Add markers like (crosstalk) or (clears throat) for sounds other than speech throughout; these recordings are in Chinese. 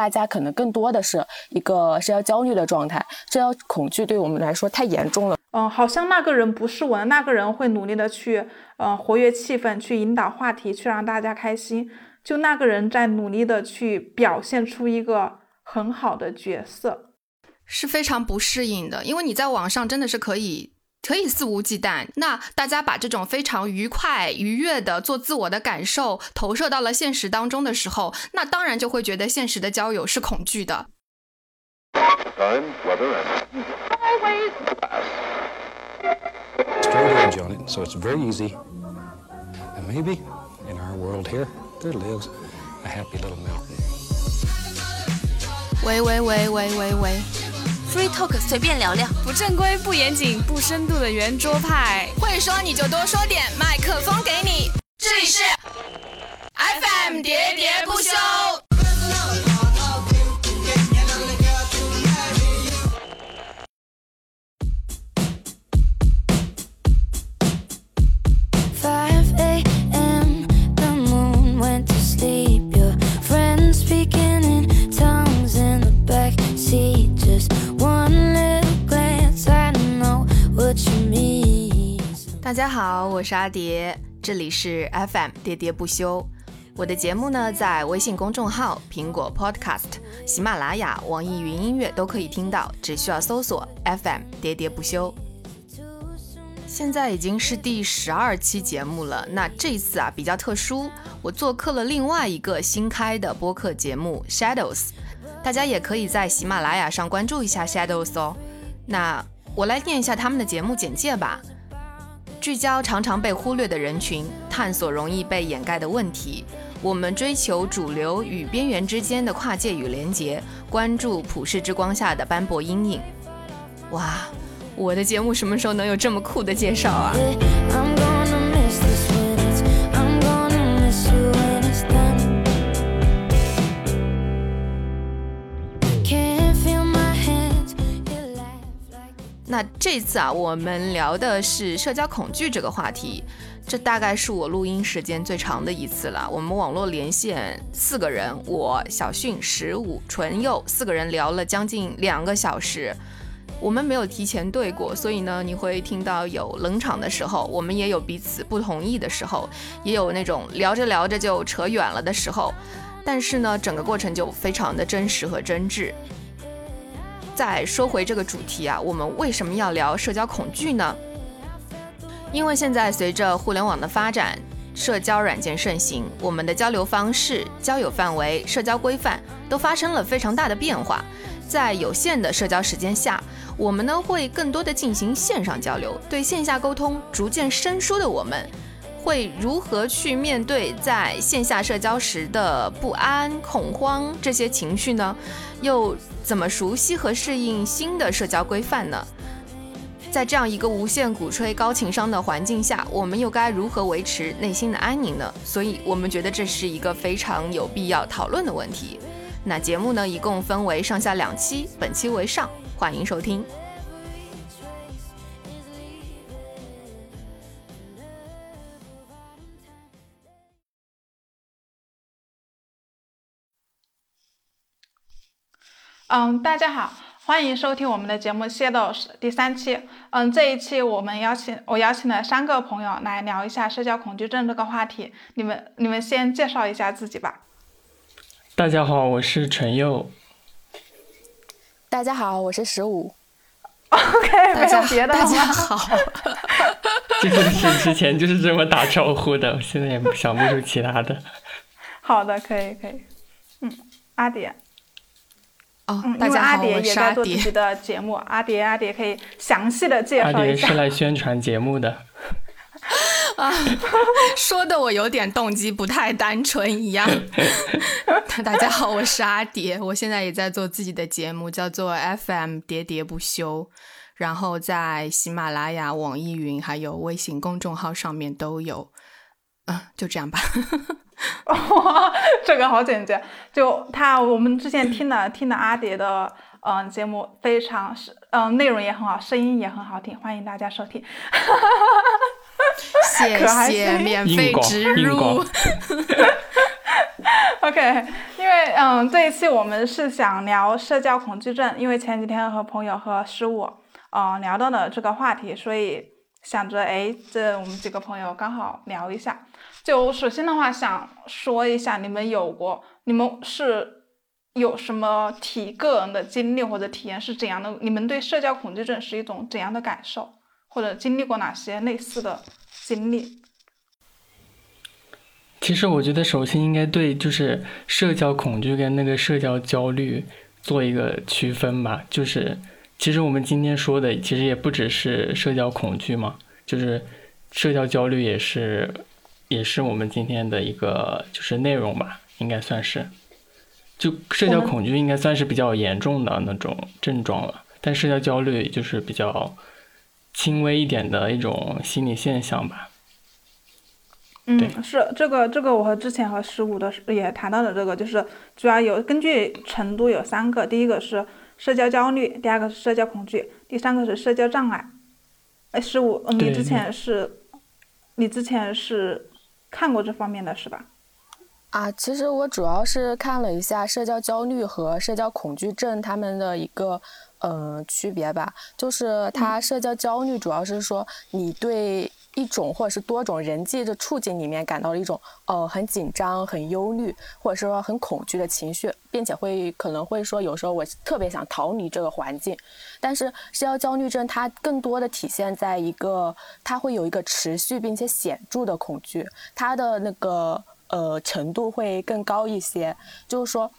大家可能更多的是一个社交焦虑的状态，社交恐惧对我们来说太严重了。嗯，好像那个人不是我，那个人会努力的去，呃，活跃气氛，去引导话题，去让大家开心。就那个人在努力的去表现出一个很好的角色，是非常不适应的。因为你在网上真的是可以可以肆无忌惮，那大家把这种非常愉快愉悦的做自我的感受投射到了现实当中的时候，那当然就会觉得现实的交友是恐惧的。straight edge on it, so it's very easy. And maybe in our world here, there lives a happy little mountain. 喂喂喂喂喂喂，Free Talk 随便聊聊，不正规不严谨不深度的圆桌派，会说你就多说点，麦克风给你，这里是 FM 喋喋不休。大家好，我是阿蝶，这里是 FM 喋喋不休。我的节目呢，在微信公众号、苹果 Podcast、喜马拉雅、网易云音乐都可以听到，只需要搜索 FM 喋喋不休。现在已经是第十二期节目了，那这次啊比较特殊，我做客了另外一个新开的播客节目 Shadows，大家也可以在喜马拉雅上关注一下 Shadows 哦。那我来念一下他们的节目简介吧。聚焦常常被忽略的人群，探索容易被掩盖的问题。我们追求主流与边缘之间的跨界与连结，关注普世之光下的斑驳阴影。哇，我的节目什么时候能有这么酷的介绍啊？那这次啊，我们聊的是社交恐惧这个话题，这大概是我录音时间最长的一次了。我们网络连线四个人，我小迅、十五、纯佑四个人聊了将近两个小时。我们没有提前对过，所以呢，你会听到有冷场的时候，我们也有彼此不同意的时候，也有那种聊着聊着就扯远了的时候。但是呢，整个过程就非常的真实和真挚。再说回这个主题啊，我们为什么要聊社交恐惧呢？因为现在随着互联网的发展，社交软件盛行，我们的交流方式、交友范围、社交规范都发生了非常大的变化。在有限的社交时间下，我们呢会更多的进行线上交流，对线下沟通逐渐生疏的我们。会如何去面对在线下社交时的不安、恐慌这些情绪呢？又怎么熟悉和适应新的社交规范呢？在这样一个无限鼓吹高情商的环境下，我们又该如何维持内心的安宁呢？所以，我们觉得这是一个非常有必要讨论的问题。那节目呢，一共分为上下两期，本期为上，欢迎收听。嗯，大家好，欢迎收听我们的节目《Shadows》第三期。嗯，这一期我们邀请我邀请了三个朋友来聊一下社交恐惧症这个话题。你们你们先介绍一下自己吧。大家好，我是陈佑。大家好，我是十五。(laughs) OK，没有别的大家好。(laughs) 就是之前就是这么打招呼的，现在也想不出其他的。(laughs) 好的，可以可以。嗯，阿蝶。嗯，因为阿蝶也在做自己的节目，阿蝶阿蝶可以详细的介绍一下。阿蝶是来宣传节目的。(laughs) 啊，说的我有点动机不太单纯一样。(laughs) 大家好，我是阿蝶，我现在也在做自己的节目，叫做 FM 喋喋不休，然后在喜马拉雅、网易云还有微信公众号上面都有。嗯，就这样吧。哇，(laughs) 这个好简洁。就他，我们之前听了听了阿蝶的嗯节目，非常是嗯内容也很好，声音也很好听，欢迎大家收听。(laughs) 谢谢免费植入。(laughs) OK，因为嗯，这一期我们是想聊社交恐惧症，因为前几天和朋友和十五，呃，聊到了这个话题，所以想着，哎，这我们几个朋友刚好聊一下。就首先的话，想说一下，你们有过，你们是有什么体个人的经历或者体验是怎样的？你们对社交恐惧症是一种怎样的感受，或者经历过哪些类似的经历？其实我觉得，首先应该对就是社交恐惧跟那个社交焦虑做一个区分吧。就是其实我们今天说的，其实也不只是社交恐惧嘛，就是社交焦虑也是也是我们今天的一个就是内容吧，应该算是。就社交恐惧应该算是比较严重的那种症状了，但社交焦虑就是比较轻微一点的一种心理现象吧。嗯，是这个这个，我和之前和十五的也谈到了这个，就是主要有根据程度有三个，第一个是社交焦虑，第二个是社交恐惧，第三个是社交障碍。哎，十五，你之前是，你之前是看过这方面的是吧？啊，其实我主要是看了一下社交焦虑和社交恐惧症他们的一个嗯区别吧，就是它社交焦虑主要是说你对。一种或者是多种人际的处境里面感到了一种呃很紧张、很忧虑，或者是说很恐惧的情绪，并且会可能会说有时候我特别想逃离这个环境。但是社交焦虑症它更多的体现在一个，它会有一个持续并且显著的恐惧，它的那个呃程度会更高一些。就是说，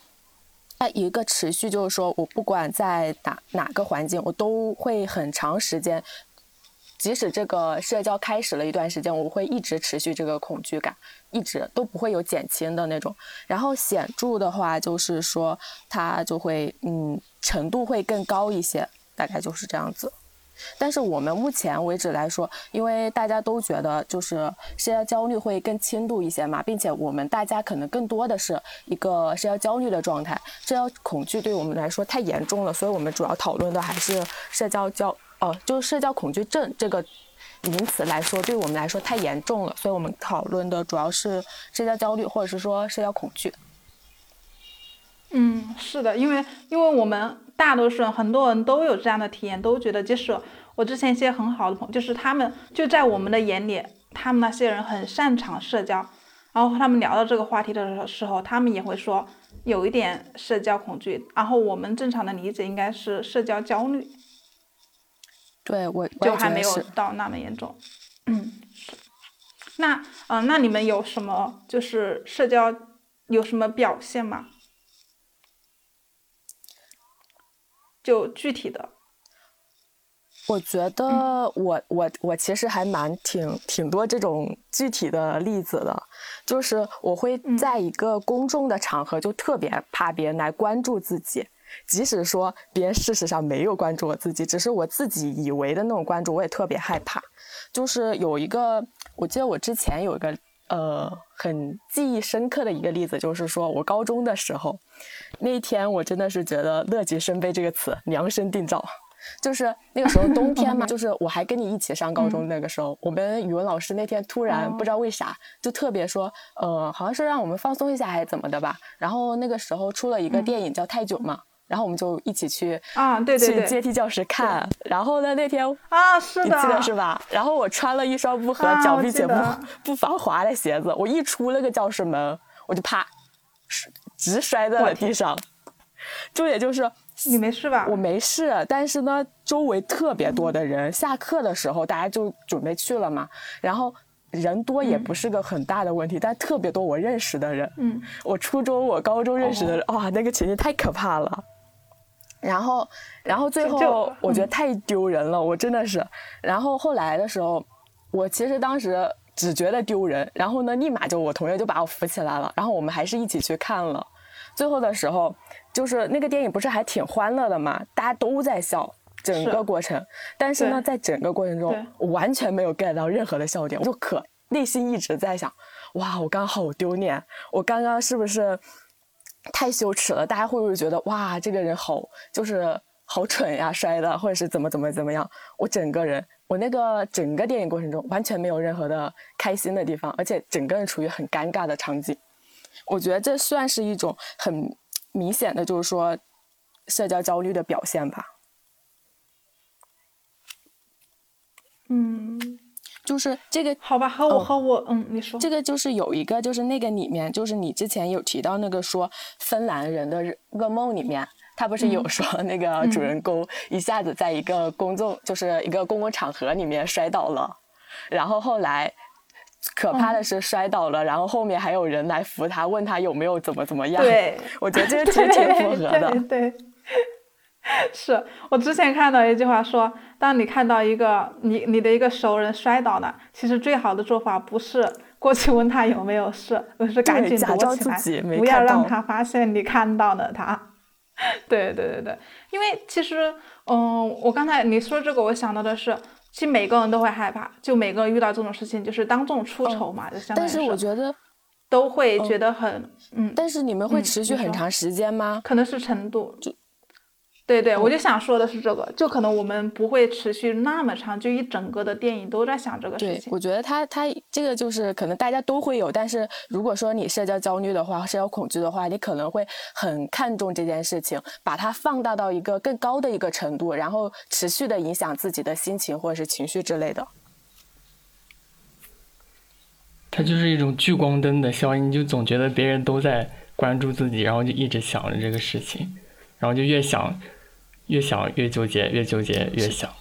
它一个持续就是说我不管在哪哪个环境，我都会很长时间。即使这个社交开始了一段时间，我会一直持续这个恐惧感，一直都不会有减轻的那种。然后显著的话，就是说它就会嗯程度会更高一些，大概就是这样子。但是我们目前为止来说，因为大家都觉得就是社交焦虑会更轻度一些嘛，并且我们大家可能更多的是一个社交焦虑的状态，社交恐惧对我们来说太严重了，所以我们主要讨论的还是社交焦。哦，就是社交恐惧症这个名词来说，对我们来说太严重了，所以我们讨论的主要是社交焦虑，或者是说社交恐惧。嗯，是的，因为因为我们大多数人很多人都有这样的体验，都觉得即使我之前一些很好的朋友，就是他们就在我们的眼里，他们那些人很擅长社交，然后和他们聊到这个话题的时候，他们也会说有一点社交恐惧，然后我们正常的理解应该是社交焦虑。对我就还没有到那么严重，嗯，那嗯，那你们有什么就是社交有什么表现吗？就具体的。我觉得我我我其实还蛮挺挺多这种具体的例子的，就是我会在一个公众的场合就特别怕别人来关注自己。即使说别人事实上没有关注我自己，只是我自己以为的那种关注，我也特别害怕。就是有一个，我记得我之前有一个呃很记忆深刻的一个例子，就是说我高中的时候，那一天我真的是觉得“乐极生悲”这个词量身定造。就是那个时候冬天嘛，(laughs) 就是我还跟你一起上高中那个时候，我们语文老师那天突然不知道为啥就特别说，呃，好像是让我们放松一下还是怎么的吧。然后那个时候出了一个电影叫《泰囧》嘛。然后我们就一起去啊，对对对，去阶梯教室看。然后呢，那天啊，是的，你记得是吧？然后我穿了一双不合脚并且不不防滑的鞋子，我一出那个教室门，我就啪，直摔在了地上。重点就是你没事吧？我没事，但是呢，周围特别多的人，下课的时候大家就准备去了嘛。然后人多也不是个很大的问题，但特别多我认识的人。嗯，我初中、我高中认识的人，哇，那个情景太可怕了。然后，然后最后我觉得太丢人了，我真的是。然后后来的时候，我其实当时只觉得丢人，然后呢，立马就我同学就把我扶起来了，然后我们还是一起去看了。最后的时候，就是那个电影不是还挺欢乐的嘛，大家都在笑，整个过程。但是呢，在整个过程中，我完全没有 get 到任何的笑点，我就可内心一直在想，哇，我刚好丢脸，我刚刚是不是？太羞耻了，大家会不会觉得哇，这个人好就是好蠢呀，摔的，或者是怎么怎么怎么样？我整个人，我那个整个电影过程中完全没有任何的开心的地方，而且整个人处于很尴尬的场景，我觉得这算是一种很明显的，就是说社交焦虑的表现吧。嗯，就是这个好吧，和我和我，嗯，你说这个就是有一个，就是那个里面，就是你之前有提到那个说芬兰人的噩梦里面，他不是有说那个主人公一下子在一个公众，就是一个公共场合里面摔倒了，然后后来可怕的是摔倒了，然后后面还有人来扶他，问他有没有怎么怎么样。对，我觉得这个其实 (laughs) 挺符合的。对。(laughs) 是我之前看到一句话说，当你看到一个你你的一个熟人摔倒了，其实最好的做法不是过去问他有没有事，而是赶紧躲起来，不要让他发现你看到了他。(laughs) 对对对对，因为其实，嗯，我刚才你说这个，我想到的是，其实每个人都会害怕，就每个人遇到这种事情，就是当众出丑嘛，就相当于是。但是我觉得都会觉得很，嗯。但是你们会持续很长时间吗？可能是程度就。对对，我就想说的是这个，就可能我们不会持续那么长，就一整个的电影都在想这个事情。我觉得他他这个就是可能大家都会有，但是如果说你社交焦虑的话，社交恐惧的话，你可能会很看重这件事情，把它放大到一个更高的一个程度，然后持续的影响自己的心情或者是情绪之类的。它就是一种聚光灯的效应，你就总觉得别人都在关注自己，然后就一直想着这个事情，然后就越想。越想越纠结，越纠结越想。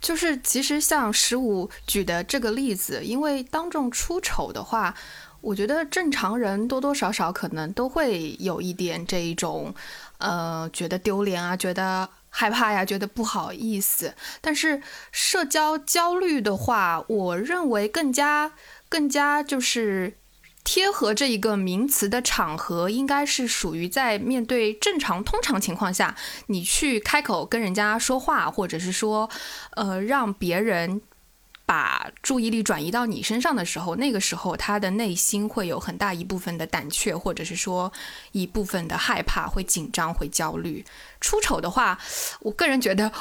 就是其实像十五举的这个例子，因为当众出丑的话，我觉得正常人多多少少可能都会有一点这一种，呃，觉得丢脸啊，觉得害怕呀，觉得不好意思。但是社交焦虑的话，我认为更加更加就是。贴合这一个名词的场合，应该是属于在面对正常、通常情况下，你去开口跟人家说话，或者是说，呃，让别人把注意力转移到你身上的时候，那个时候他的内心会有很大一部分的胆怯，或者是说一部分的害怕，会紧张，会焦虑。出丑的话，我个人觉得。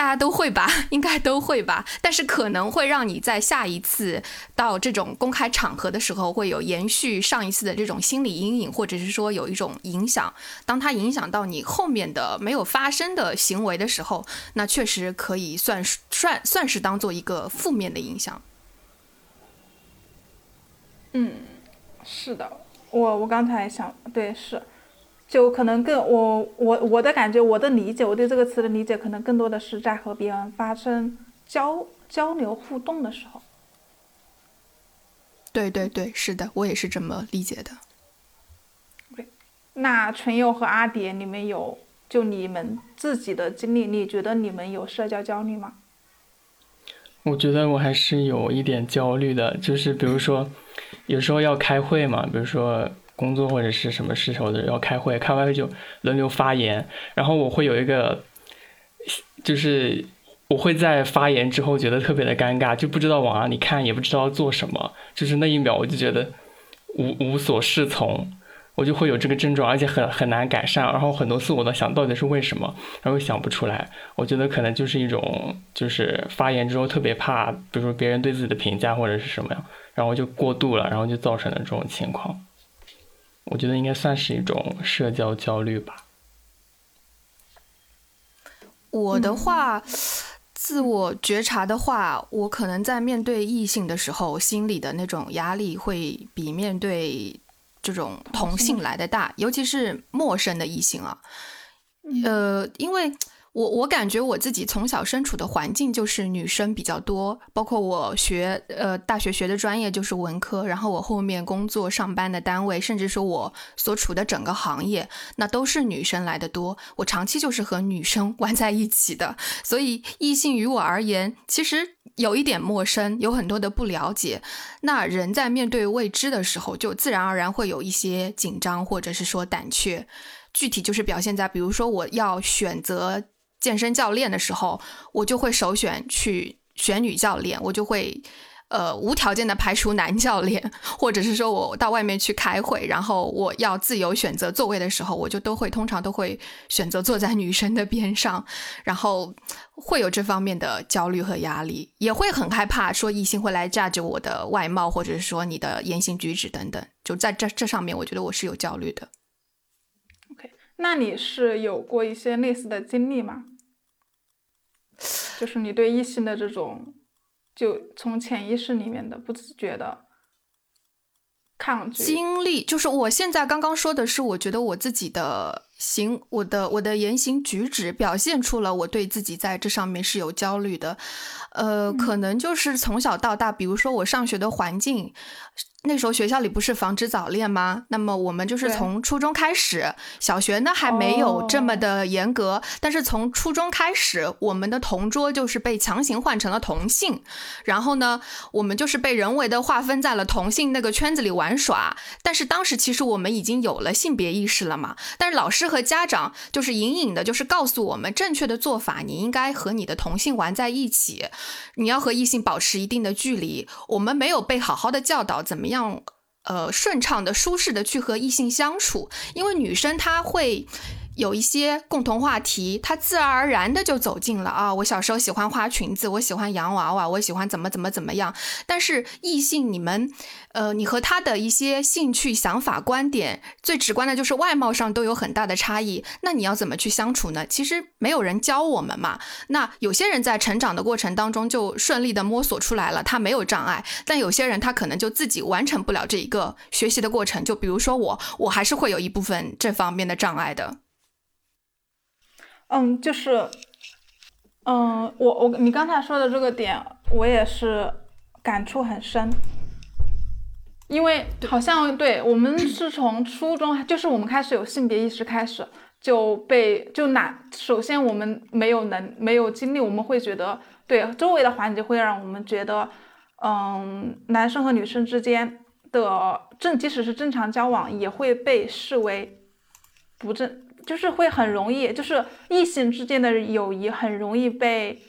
大家都会吧，(laughs) 应该都会吧，但是可能会让你在下一次到这种公开场合的时候，会有延续上一次的这种心理阴影，或者是说有一种影响。当它影响到你后面的没有发生的行为的时候，那确实可以算算算是当做一个负面的影响。嗯，是的，我我刚才想，对，是。就可能更我我我的感觉，我的理解，我对这个词的理解，可能更多的是在和别人发生交交流互动的时候。对对对，是的，我也是这么理解的。对，那纯友和阿蝶，你们有就你们自己的经历，你觉得你们有社交焦虑吗？我觉得我还是有一点焦虑的，就是比如说有时候要开会嘛，比如说。工作或者是什么事时候的要开会，开完会就轮流发言，然后我会有一个，就是我会在发言之后觉得特别的尴尬，就不知道往哪里看，也不知道做什么，就是那一秒我就觉得无无所适从，我就会有这个症状，而且很很难改善，然后很多次我都想到底是为什么，然后想不出来，我觉得可能就是一种就是发言之后特别怕，比如说别人对自己的评价或者是什么样，然后就过度了，然后就造成了这种情况。我觉得应该算是一种社交焦虑吧。我的话，自我觉察的话，我可能在面对异性的时候，心里的那种压力会比面对这种同性来的大，尤其是陌生的异性啊。呃，因为。我我感觉我自己从小身处的环境就是女生比较多，包括我学呃大学学的专业就是文科，然后我后面工作上班的单位，甚至说我所处的整个行业，那都是女生来的多。我长期就是和女生 (laughs) 玩在一起的，所以异性于我而言其实有一点陌生，有很多的不了解。那人在面对未知的时候，就自然而然会有一些紧张，或者是说胆怯。具体就是表现在，比如说我要选择。健身教练的时候，我就会首选去选女教练，我就会呃，无条件的排除男教练，或者是说我到外面去开会，然后我要自由选择座位的时候，我就都会通常都会选择坐在女生的边上，然后会有这方面的焦虑和压力，也会很害怕说异性会来 judge 我的外貌，或者是说你的言行举止等等，就在这这上面，我觉得我是有焦虑的。OK，那你是有过一些类似的经历吗？就是你对异性的这种。就从潜意识里面的不自觉的抗拒经历，就是我现在刚刚说的是，我觉得我自己的行，我的我的言行举止表现出了我对自己在这上面是有焦虑的，呃，可能就是从小到大，比如说我上学的环境。那时候学校里不是防止早恋吗？那么我们就是从初中开始，小学呢还没有这么的严格，但是从初中开始，我们的同桌就是被强行换成了同性，然后呢，我们就是被人为的划分在了同性那个圈子里玩耍。但是当时其实我们已经有了性别意识了嘛，但是老师和家长就是隐隐的，就是告诉我们正确的做法，你应该和你的同性玩在一起，你要和异性保持一定的距离。我们没有被好好的教导怎么。样，呃，顺畅的、舒适的去和异性相处，因为女生她会。有一些共同话题，他自然而然的就走进了啊！我小时候喜欢花裙子，我喜欢洋娃娃，我喜欢怎么怎么怎么样。但是异性，你们，呃，你和他的一些兴趣、想法、观点，最直观的就是外貌上都有很大的差异。那你要怎么去相处呢？其实没有人教我们嘛。那有些人在成长的过程当中就顺利的摸索出来了，他没有障碍。但有些人他可能就自己完成不了这一个学习的过程。就比如说我，我还是会有一部分这方面的障碍的。嗯，就是，嗯，我我你刚才说的这个点，我也是感触很深，因为好像对我们是从初中，就是我们开始有性别意识开始就被就哪，首先我们没有能没有经历，我们会觉得对周围的环境会让我们觉得，嗯，男生和女生之间的正即使是正常交往，也会被视为不正。就是会很容易，就是异性之间的友谊很容易被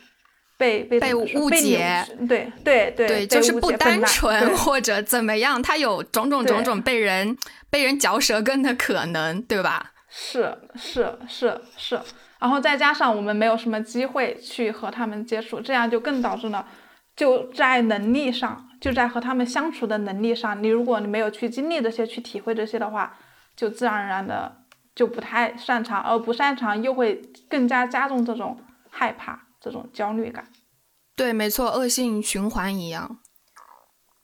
被被被误解，对对对对，就是不单纯 (laughs) 或者怎么样，他有种种种种被人被人嚼舌根的可能，对吧？是是是是，然后再加上我们没有什么机会去和他们接触，这样就更导致了就在能力上，就在和他们相处的能力上，你如果你没有去经历这些，去体会这些的话，就自然而然的。就不太擅长，而不擅长又会更加加重这种害怕、这种焦虑感。对，没错，恶性循环一样。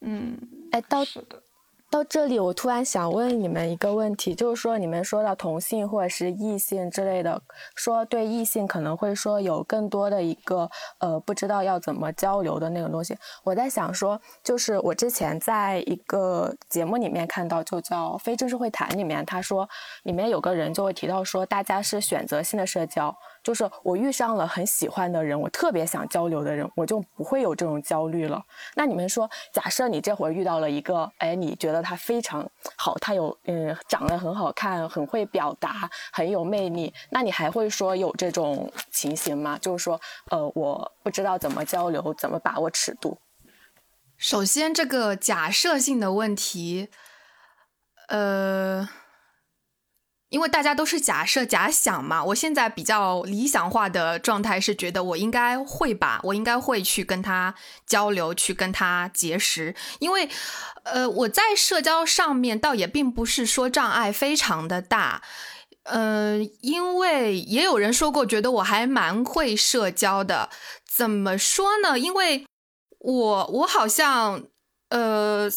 嗯，哎，到是的。到这里，我突然想问你们一个问题，就是说你们说到同性或者是异性之类的，说对异性可能会说有更多的一个呃不知道要怎么交流的那种东西。我在想说，就是我之前在一个节目里面看到，就叫《非正式会谈》里面，他说里面有个人就会提到说，大家是选择性的社交。就是我遇上了很喜欢的人，我特别想交流的人，我就不会有这种焦虑了。那你们说，假设你这会儿遇到了一个，哎，你觉得他非常好，他有嗯长得很好看，很会表达，很有魅力，那你还会说有这种情形吗？就是说，呃，我不知道怎么交流，怎么把握尺度。首先，这个假设性的问题，呃。因为大家都是假设、假想嘛，我现在比较理想化的状态是觉得我应该会吧，我应该会去跟他交流，去跟他结识。因为，呃，我在社交上面倒也并不是说障碍非常的大，呃，因为也有人说过，觉得我还蛮会社交的。怎么说呢？因为我我好像，呃。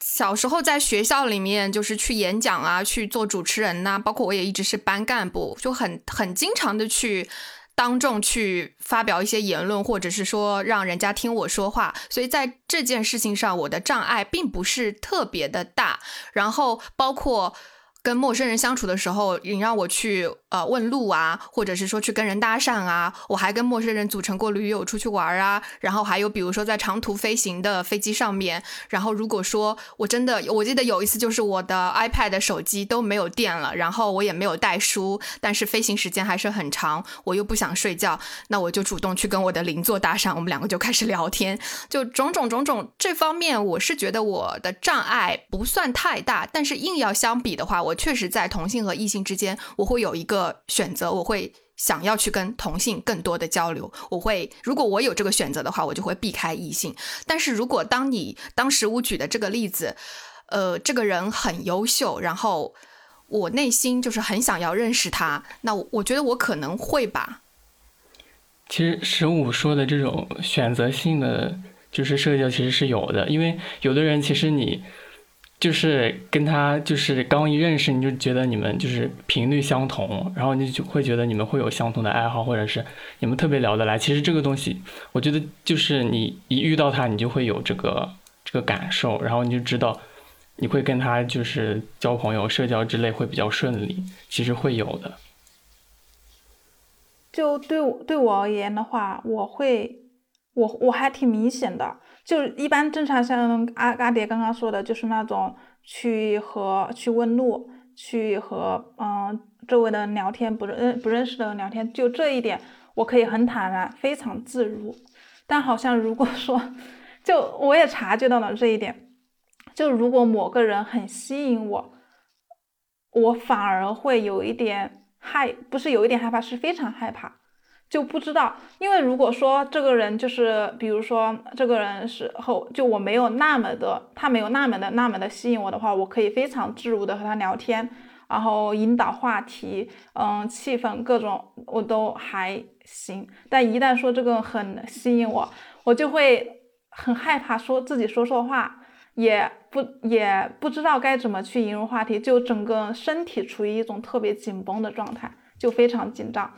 小时候在学校里面，就是去演讲啊，去做主持人呐，包括我也一直是班干部，就很很经常的去当众去发表一些言论，或者是说让人家听我说话，所以在这件事情上，我的障碍并不是特别的大。然后包括跟陌生人相处的时候，你让我去呃问路啊，或者是说去跟人搭讪啊，我还跟陌生人组成过驴友出去玩啊。然后还有比如说在长途飞行的飞机上面，然后如果说我真的，我记得有一次就是我的 iPad 手机都没有电了，然后我也没有带书，但是飞行时间还是很长，我又不想睡觉，那我就主动去跟我的邻座搭讪，我们两个就开始聊天，就种种种种这方面，我是觉得我的障碍不算太大，但是硬要相比的话，我。确实，在同性和异性之间，我会有一个选择，我会想要去跟同性更多的交流。我会，如果我有这个选择的话，我就会避开异性。但是如果当你当时我举的这个例子，呃，这个人很优秀，然后我内心就是很想要认识他，那我觉得我可能会吧。其实十五说的这种选择性的就是社交，其实是有的，因为有的人其实你。就是跟他就是刚一认识你就觉得你们就是频率相同，然后你就会觉得你们会有相同的爱好，或者是你们特别聊得来。其实这个东西，我觉得就是你一遇到他，你就会有这个这个感受，然后你就知道你会跟他就是交朋友、社交之类会比较顺利。其实会有的。就对我对我而言的话，我会我我还挺明显的。就一般正常像阿阿蝶刚刚说的，就是那种去和去问路，去和嗯周围的聊天，不认不认识的聊天，就这一点我可以很坦然，非常自如。但好像如果说，就我也察觉到了这一点，就如果某个人很吸引我，我反而会有一点害，不是有一点害怕，是非常害怕。就不知道，因为如果说这个人就是，比如说这个人是后，就我没有那么的，他没有那么的那么的吸引我的话，我可以非常自如的和他聊天，然后引导话题，嗯，气氛各种我都还行。但一旦说这个很吸引我，我就会很害怕说自己说错话，也不也不知道该怎么去引入话题，就整个身体处于一种特别紧绷的状态，就非常紧张。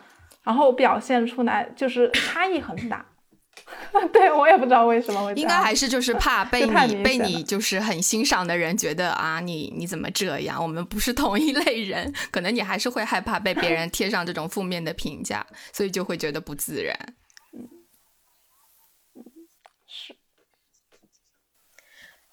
然后表现出来就是差异很大，(laughs) 对我也不知道为什么会。应该还是就是 (laughs) 怕被你被你就是很欣赏的人觉得啊，你你怎么这样？我们不是同一类人，可能你还是会害怕被别人贴上这种负面的评价，所以就会觉得不自然。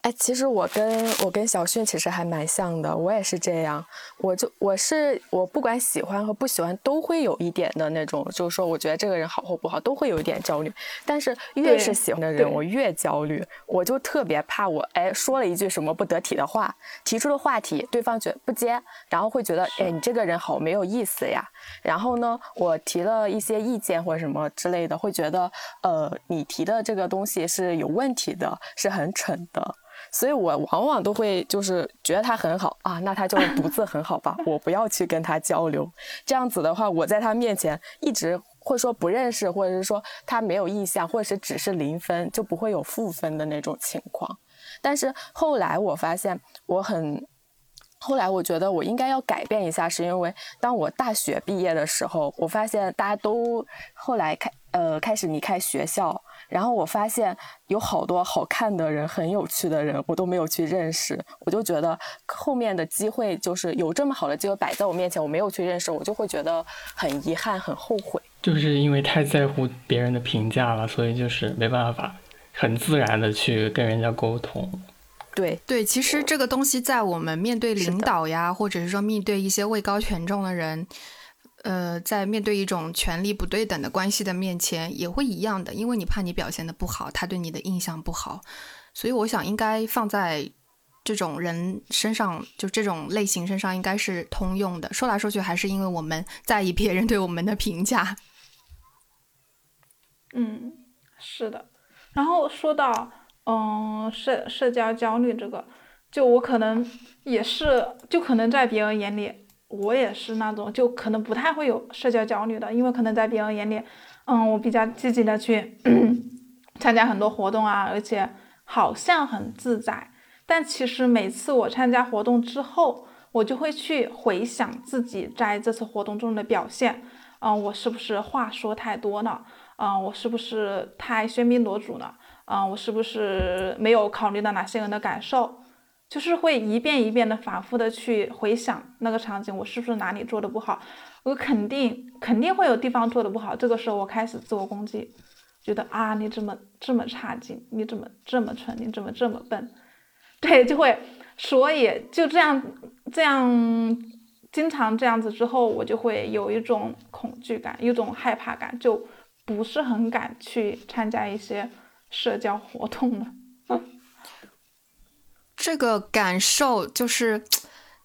哎，其实我跟我跟小迅其实还蛮像的，我也是这样。我就我是我不管喜欢和不喜欢都会有一点的那种，就是说我觉得这个人好或不好都会有一点焦虑。但是越是喜欢的人，我越焦虑。我就特别怕我哎说了一句什么不得体的话，提出的话题对方觉不接，然后会觉得哎你这个人好没有意思呀。然后呢，我提了一些意见或者什么之类的，会觉得呃你提的这个东西是有问题的，是很蠢的。所以我往往都会就是觉得他很好啊，那他就独自很好吧，我不要去跟他交流。这样子的话，我在他面前一直会说不认识，或者是说他没有意向，或者是只是零分，就不会有负分的那种情况。但是后来我发现，我很后来我觉得我应该要改变一下，是因为当我大学毕业的时候，我发现大家都后来开呃开始离开学校。然后我发现有好多好看的人、很有趣的人，我都没有去认识。我就觉得后面的机会就是有这么好的机会摆在我面前，我没有去认识，我就会觉得很遗憾、很后悔。就是因为太在乎别人的评价了，所以就是没办法很自然的去跟人家沟通。对对，其实这个东西在我们面对领导呀，或者是说面对一些位高权重的人。呃，在面对一种权力不对等的关系的面前，也会一样的，因为你怕你表现的不好，他对你的印象不好，所以我想应该放在这种人身上，就这种类型身上，应该是通用的。说来说去，还是因为我们 (laughs) 在意别人对我们的评价。嗯，是的。然后说到嗯社社交焦虑这个，就我可能也是，就可能在别人眼里。我也是那种，就可能不太会有社交焦虑的，因为可能在别人眼里，嗯，我比较积极的去 (clears throat) 参加很多活动啊，而且好像很自在。但其实每次我参加活动之后，我就会去回想自己在这次活动中的表现，嗯，我是不是话说太多了？嗯，我是不是太喧宾夺主了？嗯，我是不是没有考虑到哪些人的感受？就是会一遍一遍的反复的去回想那个场景，我是不是哪里做的不好？我肯定肯定会有地方做的不好。这个时候我开始自我攻击，觉得啊，你怎么这么差劲？你怎么这么蠢？你怎么这么笨？(laughs) 对，就会，所以就这样这样经常这样子之后，我就会有一种恐惧感，一种害怕感，就不是很敢去参加一些社交活动了。这个感受就是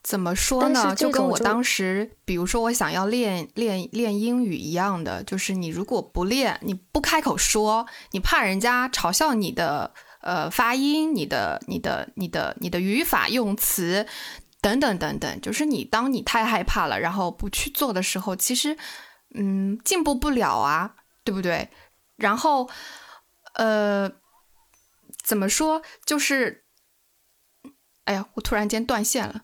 怎么说呢？就跟我当时，比如说我想要练练练英语一样的，就是你如果不练，你不开口说，你怕人家嘲笑你的呃发音、你的、你的、你的、你的语法用词等等等等，就是你当你太害怕了，然后不去做的时候，其实嗯进步不了啊，对不对？然后呃怎么说就是。哎呀，我突然间断线了，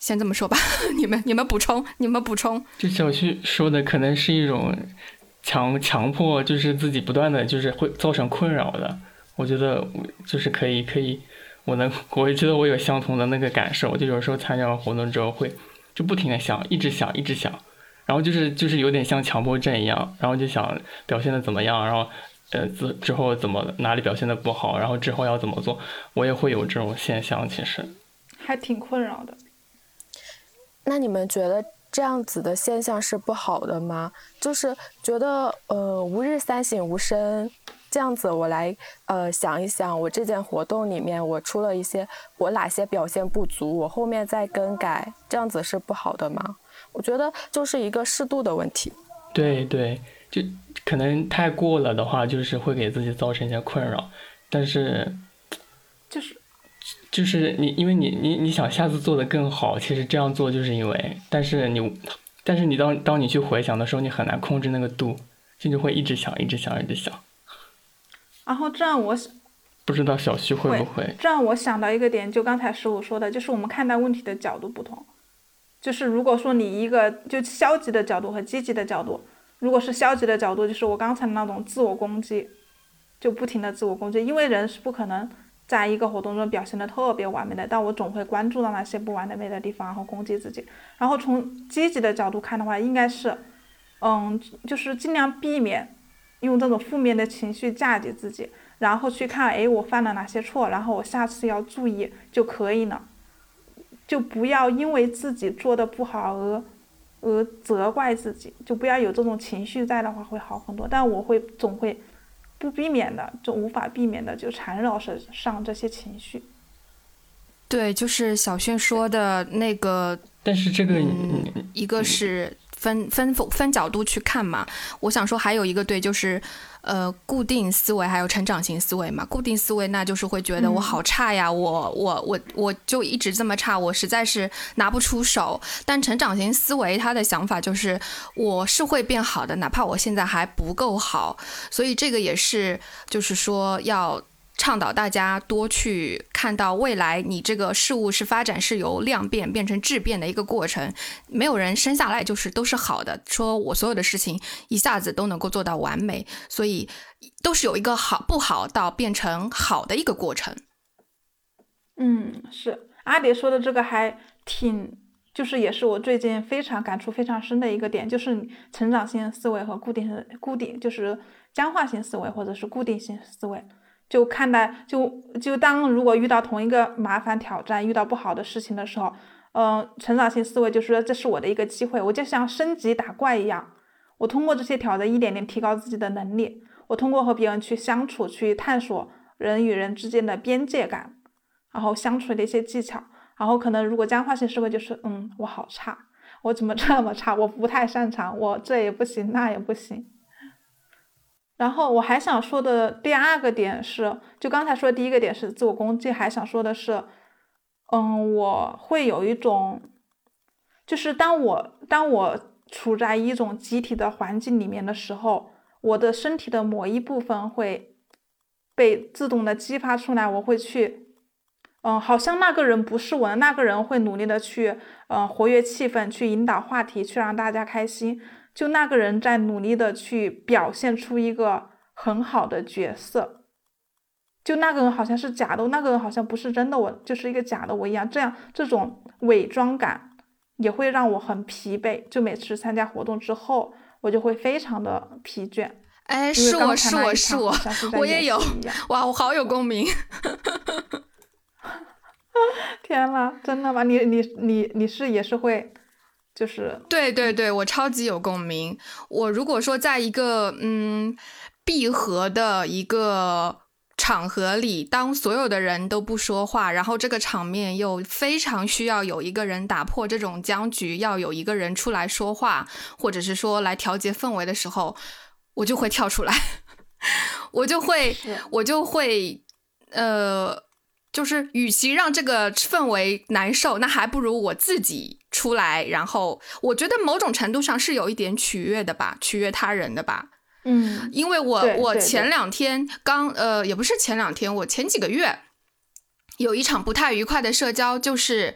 先这么说吧。(laughs) 你们你们补充，你们补充。就小旭说的，可能是一种强强迫，就是自己不断的就是会造成困扰的。我觉得就是可以可以，我能我也觉得我有相同的那个感受。就有时候参加完活动之后，会就不停的想，一直想，一直想，然后就是就是有点像强迫症一样，然后就想表现的怎么样，然后呃之之后怎么哪里表现的不好，然后之后要怎么做，我也会有这种现象，其实。还挺困扰的。那你们觉得这样子的现象是不好的吗？就是觉得呃，吾日三省吾身，这样子我来呃想一想，我这件活动里面我出了一些我哪些表现不足，我后面再更改，这样子是不好的吗？我觉得就是一个适度的问题。对对，就可能太过了的话，就是会给自己造成一些困扰，但是就是。就是你，因为你你你想下次做的更好，其实这样做就是因为，但是你，但是你当当你去回想的时候，你很难控制那个度，就就会一直想，一直想，一直想。然后这样我想，不知道小旭会不会？这样我想到一个点，就刚才十五说的，就是我们看待问题的角度不同。就是如果说你一个就消极的角度和积极的角度，如果是消极的角度，就是我刚才那种自我攻击，就不停的自我攻击，因为人是不可能。在一个活动中表现的特别完美的，但我总会关注到那些不完美的地方，然后攻击自己。然后从积极的角度看的话，应该是，嗯，就是尽量避免用这种负面的情绪架击自己，然后去看，哎，我犯了哪些错，然后我下次要注意就可以了。就不要因为自己做的不好而而责怪自己，就不要有这种情绪在的话会好很多。但我会总会。不避免的，就无法避免的，就缠绕着上这些情绪。对，就是小轩说的那个。但是这个，一个是。分分分角度去看嘛，我想说还有一个对，就是呃固定思维还有成长型思维嘛。固定思维那就是会觉得我好差呀，我我我我就一直这么差，我实在是拿不出手。但成长型思维他的想法就是我是会变好的，哪怕我现在还不够好。所以这个也是就是说要。倡导大家多去看到未来，你这个事物是发展是由量变变成质变的一个过程。没有人生下来就是都是好的，说我所有的事情一下子都能够做到完美，所以都是有一个好不好到变成好的一个过程。嗯，是阿蝶说的这个还挺，就是也是我最近非常感触非常深的一个点，就是成长性思维和固定固定就是僵化性思维或者是固定性思维。就看待，就就当如果遇到同一个麻烦挑战，遇到不好的事情的时候，嗯，成长性思维就是说这是我的一个机会，我就像升级打怪一样，我通过这些挑战一点点提高自己的能力，我通过和别人去相处，去探索人与人之间的边界感，然后相处的一些技巧，然后可能如果僵化性思维就是，嗯，我好差，我怎么这么差，我不太擅长，我这也不行，那也不行。然后我还想说的第二个点是，就刚才说第一个点是自我攻击，还想说的是，嗯，我会有一种，就是当我当我处在一种集体的环境里面的时候，我的身体的某一部分会被自动的激发出来，我会去，嗯，好像那个人不是我，那个人会努力的去，嗯，活跃气氛，去引导话题，去让大家开心。就那个人在努力的去表现出一个很好的角色，就那个人好像是假的，那个人好像不是真的，我就是一个假的我一样。这样这种伪装感也会让我很疲惫。就每次参加活动之后，我就会非常的疲倦。哎，是我是我是我，我也有哇，我好有共鸣。(laughs) 天呐，真的吗？你你你你是也是会，就是对对对，我超级有共鸣。我如果说在一个嗯闭合的一个。场合里，当所有的人都不说话，然后这个场面又非常需要有一个人打破这种僵局，要有一个人出来说话，或者是说来调节氛围的时候，我就会跳出来，(laughs) 我就会，我就会，呃，就是与其让这个氛围难受，那还不如我自己出来，然后我觉得某种程度上是有一点取悦的吧，取悦他人的吧。嗯，因为我我前两天刚呃也不是前两天，我前几个月有一场不太愉快的社交，就是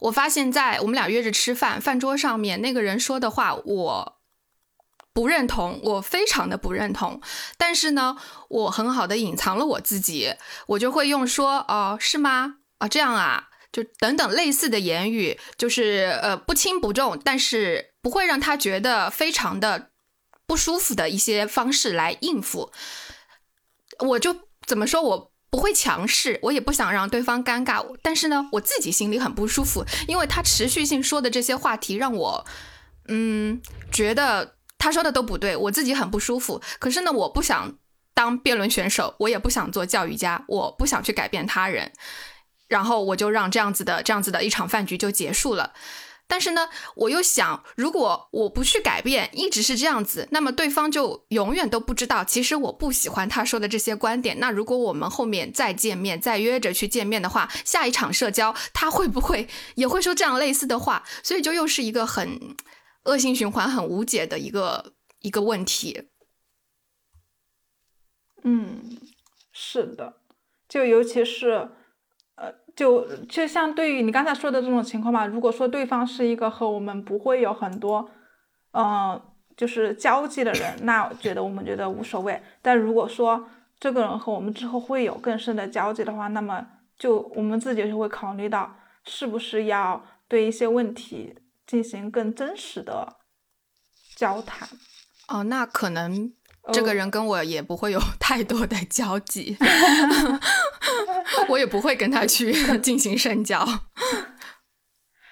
我发现在我们俩约着吃饭，饭桌上面那个人说的话我不认同，我非常的不认同，但是呢，我很好的隐藏了我自己，我就会用说哦是吗？啊这样啊，就等等类似的言语，就是呃不轻不重，但是不会让他觉得非常的。不舒服的一些方式来应付，我就怎么说？我不会强势，我也不想让对方尴尬。但是呢，我自己心里很不舒服，因为他持续性说的这些话题让我，嗯，觉得他说的都不对，我自己很不舒服。可是呢，我不想当辩论选手，我也不想做教育家，我不想去改变他人，然后我就让这样子的这样子的一场饭局就结束了。但是呢，我又想，如果我不去改变，一直是这样子，那么对方就永远都不知道，其实我不喜欢他说的这些观点。那如果我们后面再见面，再约着去见面的话，下一场社交他会不会也会说这样类似的话？所以就又是一个很恶性循环、很无解的一个一个问题。嗯，是的，就尤其是。呃就就像对于你刚才说的这种情况嘛，如果说对方是一个和我们不会有很多，嗯，就是交际的人，那觉得我们觉得无所谓。但如果说这个人和我们之后会有更深的交集的话，那么就我们自己就会考虑到是不是要对一些问题进行更真实的交谈。哦，那可能。这个人跟我也不会有 (laughs) 太多的交集，(laughs) 我也不会跟他去 (laughs) 进行深交。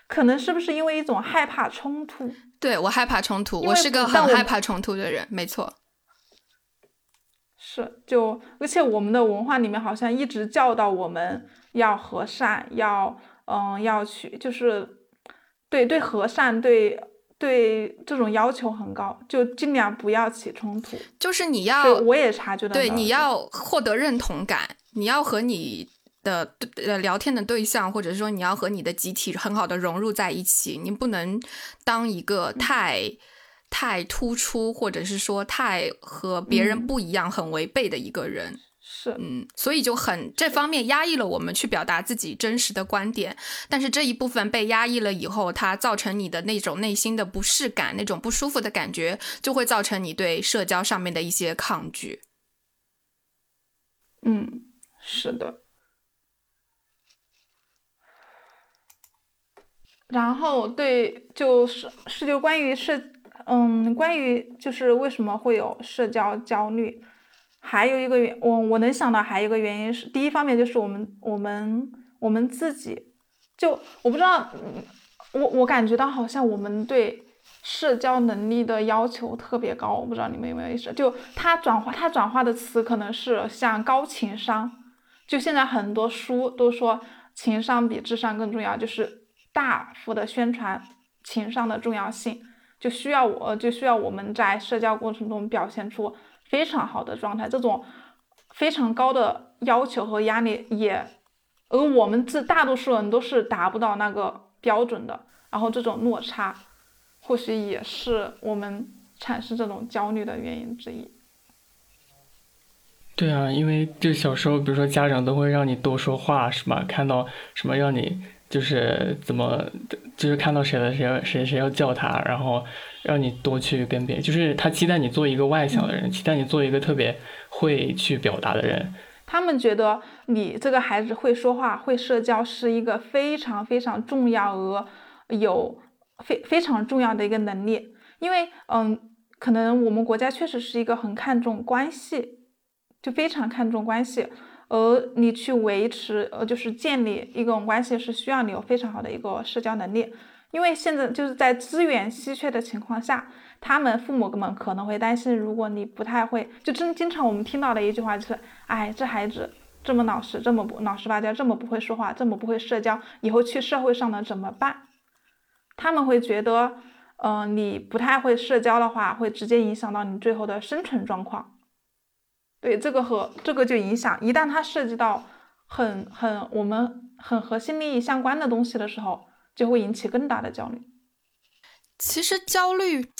可能是不是因为一种害怕冲突？对我害怕冲突，我是个很害怕冲突的人，没错。是，就而且我们的文化里面好像一直教导我们要和善，要嗯要去，就是对对和善对。对这种要求很高，就尽量不要起冲突。就是你要，我也察觉到。对，你要获得认同感，你要和你的呃聊天的对象，或者说你要和你的集体很好的融入在一起。你不能当一个太太突出，或者是说太和别人不一样、很违背的一个人。是，嗯，所以就很这方面压抑了我们去表达自己真实的观点，但是这一部分被压抑了以后，它造成你的那种内心的不适感，那种不舒服的感觉，就会造成你对社交上面的一些抗拒。嗯，是的。然后对，就是是就关于社，嗯，关于就是为什么会有社交焦虑。还有一个原，我我能想到还有一个原因是，第一方面就是我们我们我们自己，就我不知道，我我感觉到好像我们对社交能力的要求特别高，我不知道你们有没有意识，就他转化他转化的词可能是像高情商，就现在很多书都说情商比智商更重要，就是大幅的宣传情商的重要性，就需要我就需要我们在社交过程中表现出。非常好的状态，这种非常高的要求和压力也，而我们这大多数人都是达不到那个标准的，然后这种落差，或许也是我们产生这种焦虑的原因之一。对啊，因为就小时候，比如说家长都会让你多说话，是吧？看到什么让你。就是怎么，就是看到谁了，谁谁谁要叫他，然后让你多去跟别人，就是他期待你做一个外向的人，期待你做一个特别会去表达的人。他们觉得你这个孩子会说话、会社交是一个非常非常重要而有非非常重要的一个能力，因为嗯，可能我们国家确实是一个很看重关系，就非常看重关系，而你去维持呃就是建立一种关系是需要你有非常好的一个社交能力，因为现在就是在资源稀缺的情况下。他们父母们可能会担心，如果你不太会，就真经常我们听到的一句话就是，哎，这孩子这么老实，这么不老实巴交，这么不会说话，这么不会社交，以后去社会上呢怎么办？他们会觉得，嗯，你不太会社交的话，会直接影响到你最后的生存状况。对，这个和这个就影响，一旦它涉及到很很我们很核心利益相关的东西的时候，就会引起更大的焦虑。其实焦虑。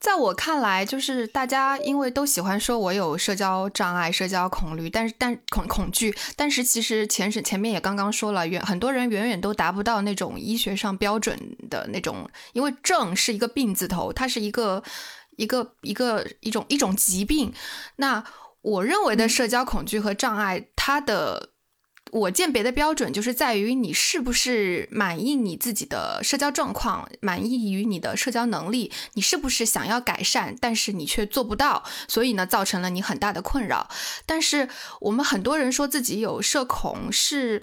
在我看来，就是大家因为都喜欢说我有社交障碍、社交恐惧，但是但恐恐惧，但是其实前是前面也刚刚说了，远很多人远远都达不到那种医学上标准的那种，因为症是一个病字头，它是一个一个一个一种一种疾病。那我认为的社交恐惧和障碍，它的。我鉴别的标准就是在于你是不是满意你自己的社交状况，满意于你的社交能力，你是不是想要改善，但是你却做不到，所以呢，造成了你很大的困扰。但是我们很多人说自己有社恐，是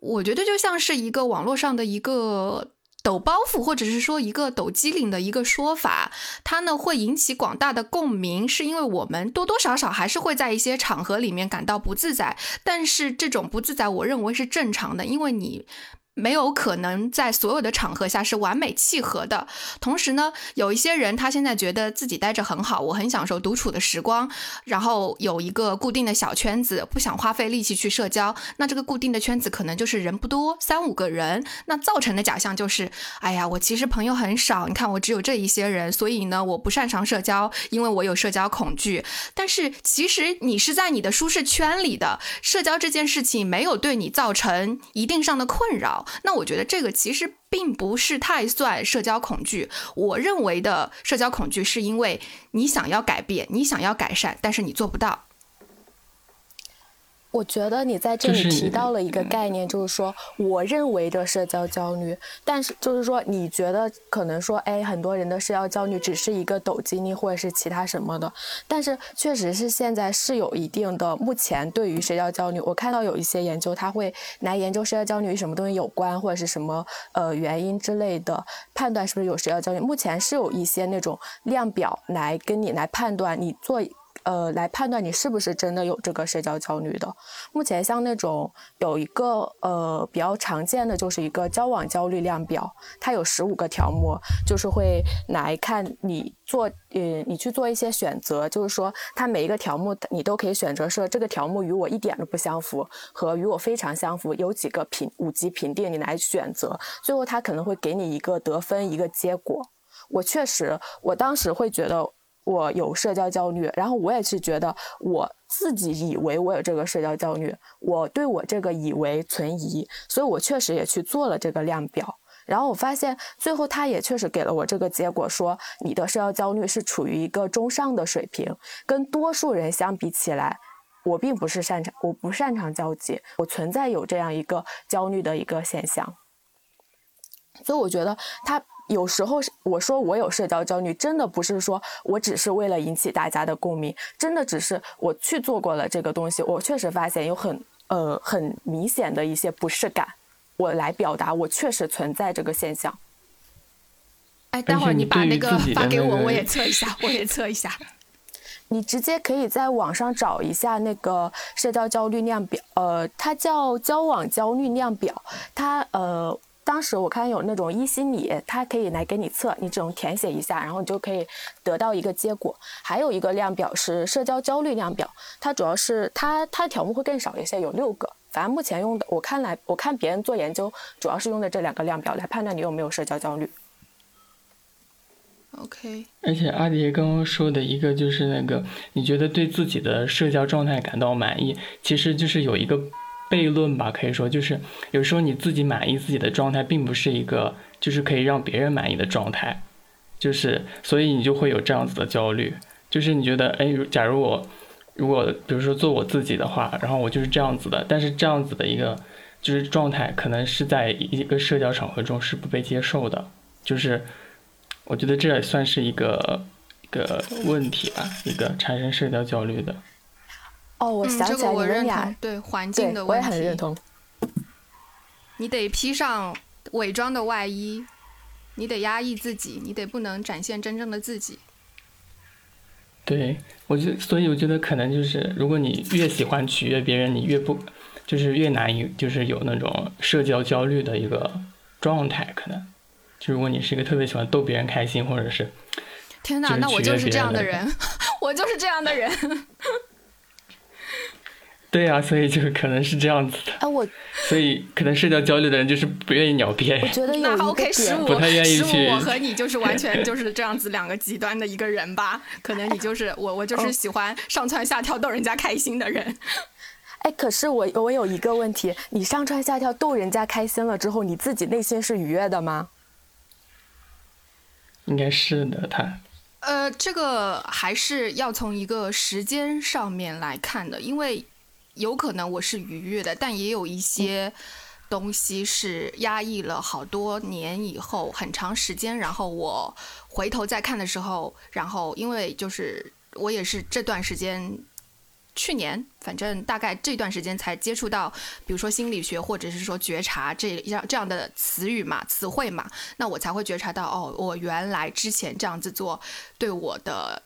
我觉得就像是一个网络上的一个。抖包袱，或者是说一个抖机灵的一个说法，它呢会引起广大的共鸣，是因为我们多多少少还是会在一些场合里面感到不自在，但是这种不自在，我认为是正常的，因为你。没有可能在所有的场合下是完美契合的。同时呢，有一些人他现在觉得自己待着很好，我很享受独处的时光，然后有一个固定的小圈子，不想花费力气去社交。那这个固定的圈子可能就是人不多，三五个人。那造成的假象就是，哎呀，我其实朋友很少，你看我只有这一些人，所以呢，我不擅长社交，因为我有社交恐惧。但是其实你是在你的舒适圈里的，社交这件事情没有对你造成一定上的困扰。那我觉得这个其实并不是太算社交恐惧。我认为的社交恐惧是因为你想要改变，你想要改善，但是你做不到。我觉得你在这里提到了一个概念，就是说我认为的社交焦虑，但是就是说你觉得可能说，哎，很多人的社交焦虑只是一个抖机灵或者是其他什么的，但是确实是现在是有一定的。目前对于社交焦虑，我看到有一些研究，他会来研究社交焦虑与什么东西有关，或者是什么呃原因之类的，判断是不是有社交焦虑。目前是有一些那种量表来跟你来判断你做。呃，来判断你是不是真的有这个社交焦虑的。目前像那种有一个呃比较常见的，就是一个交往焦虑量表，它有十五个条目，就是会来看你做呃你去做一些选择，就是说它每一个条目你都可以选择说这个条目与我一点都不相符和与我非常相符，有几个评五级评定你来选择，最后它可能会给你一个得分一个结果。我确实，我当时会觉得。我有社交焦虑，然后我也是觉得我自己以为我有这个社交焦虑，我对我这个以为存疑，所以我确实也去做了这个量表，然后我发现最后他也确实给了我这个结果，说你的社交焦虑是处于一个中上的水平，跟多数人相比起来，我并不是擅长，我不擅长交际，我存在有这样一个焦虑的一个现象，所以我觉得他。有时候我说我有社交焦虑，真的不是说我只是为了引起大家的共鸣，真的只是我去做过了这个东西，我确实发现有很呃很明显的一些不适感，我来表达我确实存在这个现象。哎，待会儿你把那个发给我，我也测一下，我也测一下。(laughs) 你直接可以在网上找一下那个社交焦虑量表，呃，它叫交往焦虑量表，它呃。当时我看有那种一心理，它可以来给你测，你只能填写一下，然后你就可以得到一个结果。还有一个量表是社交焦虑量表，它主要是它它的条目会更少一些，有六个。反正目前用的，我看来我看别人做研究，主要是用的这两个量表来判断你有没有社交焦虑。OK。而且阿迪刚刚说的一个就是那个，你觉得对自己的社交状态感到满意，其实就是有一个。悖论吧，可以说就是有时候你自己满意自己的状态，并不是一个就是可以让别人满意的状态，就是所以你就会有这样子的焦虑，就是你觉得，哎，假如我如果比如说做我自己的话，然后我就是这样子的，但是这样子的一个就是状态，可能是在一个社交场合中是不被接受的，就是我觉得这也算是一个一个问题吧，一个产生社交焦虑的。哦，我嗯，想起来你这个我认同，，对环境的问题，很认同。你得披上伪装的外衣，你得压抑自己，你得不能展现真正的自己。对，我觉，所以我觉得可能就是，如果你越喜欢取悦别人，你越不，就是越难以，就是有那种社交焦虑的一个状态，可能。就如果你是一个特别喜欢逗别人开心，或者是天哪，那 (laughs) 我就是这样的人，我就是这样的人。对啊，所以就是可能是这样子的，哎，我所以可能社交焦虑的人就是不愿意鸟别人。我觉得有 (laughs) 那一个 OK，十点五，不太愿意十去五，我和你就是完全就是 (laughs) 这样子两个极端的一个人吧？可能你就是 (laughs) 我，我就是喜欢上蹿下跳逗人家开心的人。哎，可是我我有一个问题，你上蹿下跳逗人家开心了之后，你自己内心是愉悦的吗？应该是的，他呃，这个还是要从一个时间上面来看的，因为有可能我是愉悦的，但也有一些东西是压抑了好多年以后，很长时间，然后我回头再看的时候，然后因为就是我也是这段时间。去年，反正大概这段时间才接触到，比如说心理学或者是说觉察这样这样的词语嘛、词汇嘛，那我才会觉察到，哦，我原来之前这样子做，对我的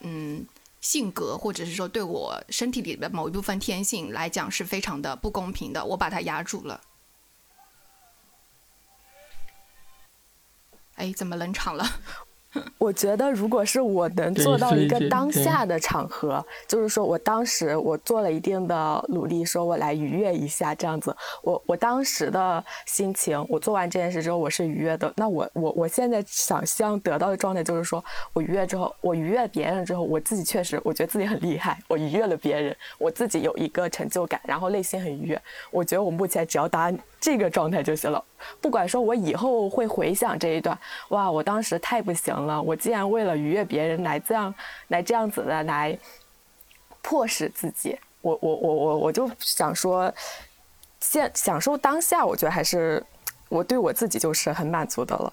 嗯性格，或者是说对我身体里的某一部分天性来讲是非常的不公平的，我把它压住了。哎，怎么冷场了？(laughs) 我觉得，如果是我能做到一个当下的场合，就是说我当时我做了一定的努力，说我来愉悦一下这样子，我我当时的心情，我做完这件事之后我是愉悦的。那我我我现在想象得到的状态就是说，我愉悦之后，我愉悦别人之后，我自己确实我觉得自己很厉害，我愉悦了别人，我自己有一个成就感，然后内心很愉悦。我觉得我目前只要达这个状态就行了。不管说我以后会回想这一段，哇，我当时太不行了，我竟然为了愉悦别人来这样来这样子的来迫使自己，我我我我我就想说，现享受当下，我觉得还是我对我自己就是很满足的了。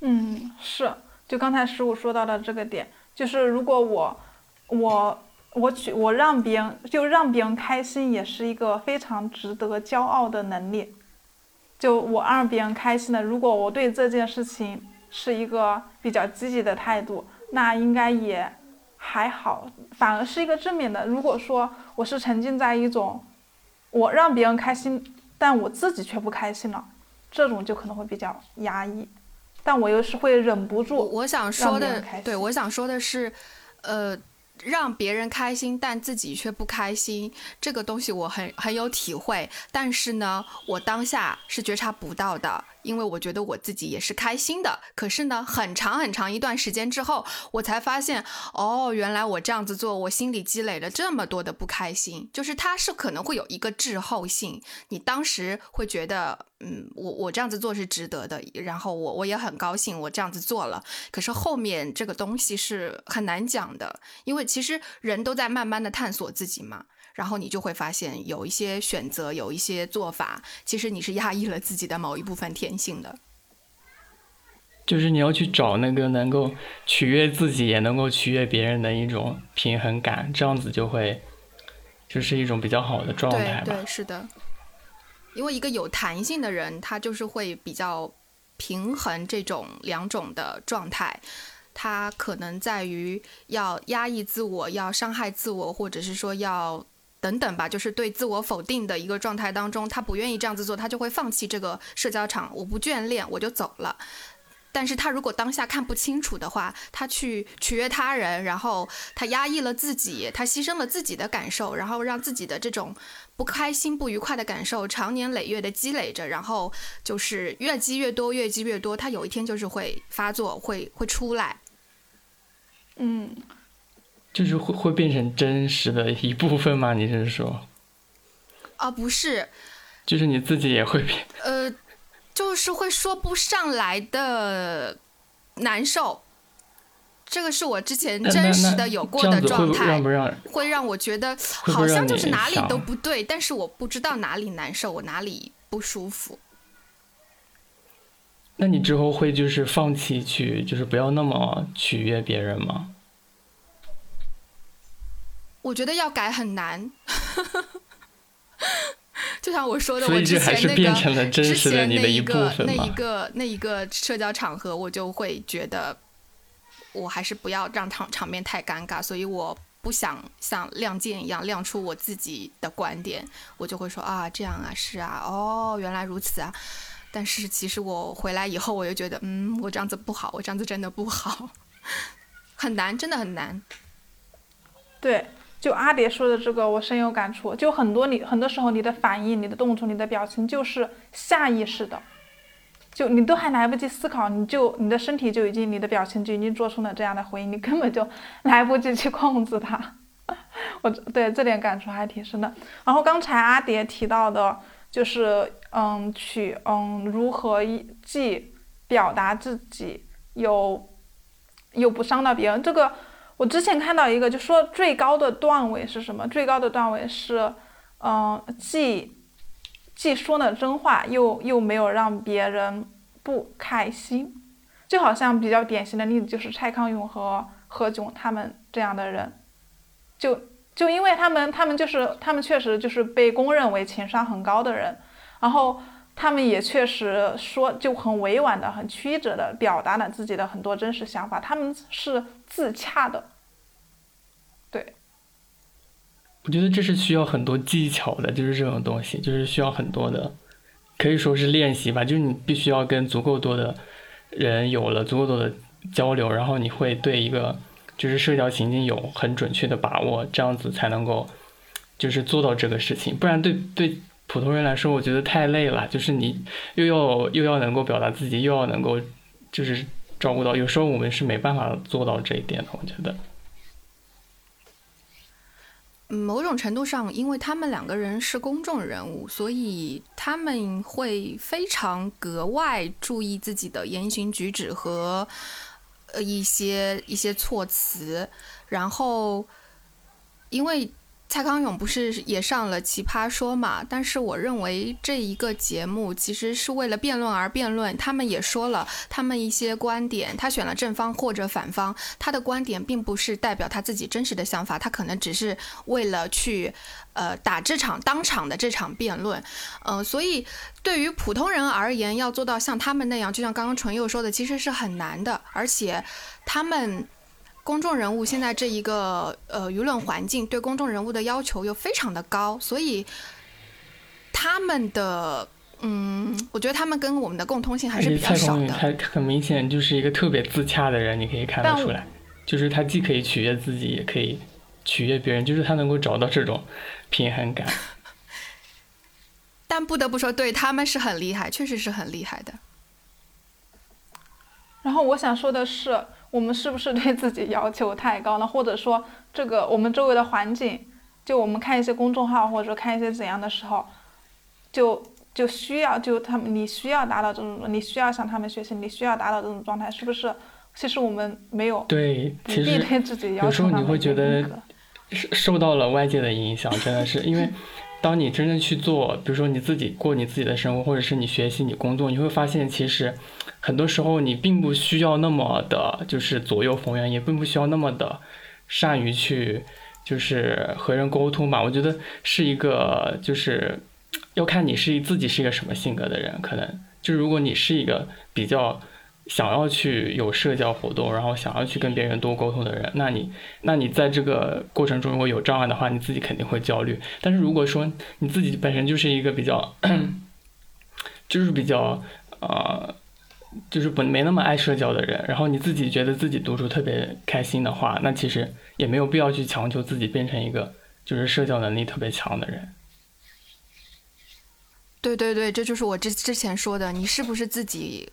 嗯，是，就刚才十五说到的这个点，就是如果我我我取我让别人就让别人开心，也是一个非常值得骄傲的能力。就我让别人开心的，如果我对这件事情是一个比较积极的态度，那应该也还好，反而是一个正面的。如果说我是沉浸在一种我让别人开心，但我自己却不开心了，这种就可能会比较压抑。但我又是会忍不住，我想说的对我想说的是，呃，让别人开心，但自己却不开心，这个东西我很很有体会。但是呢，我当下是觉察不到的，因为我觉得我自己也是开心的。可是呢，很长很长一段时间之后，我才发现，哦，原来我这样子做，我心里积累了这么多的不开心。就是它是可能会有一个滞后性，你当时会觉得，嗯，我我这样子做是值得的，然后我我也很高兴我这样子做了。可是后面这个东西是很难讲的，因为其实人都在慢慢的探索自己嘛。然后你就会发现，有一些选择，有一些做法，其实你是压抑了自己的某一部分天性的。就是你要去找那个能够取悦自己，也能够取悦别人的一种平衡感，这样子就会就是一种比较好的状态吧。对对，是的。因为一个有弹性的人，他就是会比较平衡这种两种的状态。他可能在于要压抑自我，要伤害自我，或者是说要等等吧，就是对自我否定的一个状态当中，他不愿意这样子做，他就会放弃这个社交场，我不眷恋，我就走了。但是他如果当下看不清楚的话，他去取悦他人，然后他压抑了自己，他牺牲了自己的感受，然后让自己的这种不开心、不愉快的感受长年累月的积累着，然后就是越积越多，越积越多，他有一天就是会发作，会会出来。嗯，就是会会变成真实的一部分吗？你是说，啊，不是，就是你自己也会变？呃，就是会说不上来的难受，这个是我之前真实的有过的状态，让不让会让我觉得好像就是哪里都不对，但是我不知道哪里难受，我哪里不舒服。那你之后会就是放弃去，就是不要那么取悦别人吗？我觉得要改很难。就像我说的，我之前那个变成了真之实的前那你的一部个那一个那一个社交场合，我就会觉得我还是不要让场场面太尴尬，所以我不想像亮剑一样亮出我自己的观点，我就会说啊这样啊是啊哦原来如此啊。但是其实我回来以后，我又觉得，嗯，我这样子不好，我这样子真的不好，(laughs) 很难，真的很难。对，就阿蝶说的这个，我深有感触。就很多你很多时候你的反应、你的动作、你的表情就是下意识的，就你都还来不及思考，你就你的身体就已经、你的表情就已经做出了这样的回应，你根本就 (laughs) 来不及去控制它。(laughs) 我对这点感触还挺深的。然后刚才阿蝶提到的，就是嗯，去嗯如何既表达自己又又不伤到别人，这个。我之前看到一个，就说最高的段位是什么？最高的段位是，嗯、既既说了真话，又又没有让别人不开心。就好像比较典型的例子就是蔡康永和何炅他们这样的人，就就因为他们他们就是他们确实就是被公认为情商很高的人，然后他们也确实说就很委婉的、很曲折的表达了自己的很多真实想法，他们是自洽的。对，我觉得这是需要很多技巧的，就是这种东西，就是需要很多的，可以说是练习吧。就是你必须要跟足够多的人有了足够多的交流，然后你会对一个就是社交情境有很准确的把握，这样子才能够就是做到这个事情。不然对对普通人来说，我觉得太累了。就是你又要又要能够表达自己，又要能够就是照顾到，有时候我们是没办法做到这一点的。我觉得。某种程度上，因为他们两个人是公众人物，所以他们会非常格外注意自己的言行举止和呃一些一些措辞。然后，因为蔡康永不是也上了《奇葩说》嘛？但是我认为这一个节目其实是为了辩论而辩论。他们也说了他们一些观点，他选了正方或者反方，他的观点并不是代表他自己真实的想法，他可能只是为了去呃打这场当场的这场辩论。呃，所以对于普通人而言，要做到像他们那样，就像刚刚纯佑说的，其实是很难的，而且他们。公众人物现在这一个呃舆论环境对公众人物的要求又非常的高，所以他们的嗯，我觉得他们跟我们的共通性还是比较而且蔡康永少的。他很明显就是一个特别自洽的人，你可以看得出来，就是他既可以取悦自己，也可以取悦别人，就是他能够找到这种平衡感。(laughs) 但不得不说，对他们是很厉害，确实是很厉害的。然后我想说的是，我们是不是对自己要求太高了？或者说，这个我们周围的环境，就我们看一些公众号或者说看一些怎样的时候，就就需要就他们你需要达到这种，你需要向他们学习，你需要达到这种状态，是不是？其实我们没有对，不必其实对自己要有时候你会觉得受受到了外界的影响，真的是因为当你真正去做，比如说你自己过你自己的生活，或者是你学习、你工作，你会发现其实很多时候你并不需要那么的，就是左右逢源，也并不需要那么的善于去就是和人沟通吧。我觉得是一个就是要看你是自己是一个什么性格的人，可能就如果你是一个比较。想要去有社交活动，然后想要去跟别人多沟通的人，那你，那你在这个过程中如果有障碍的话，你自己肯定会焦虑。但是如果说你自己本身就是一个比较，(clears throat) 就是比较呃，就是不没那么爱社交的人，然后你自己觉得自己独处特别开心的话，那其实也没有必要去强求自己变成一个就是社交能力特别强的人。对对对，这就是我之之前说的，你是不是自己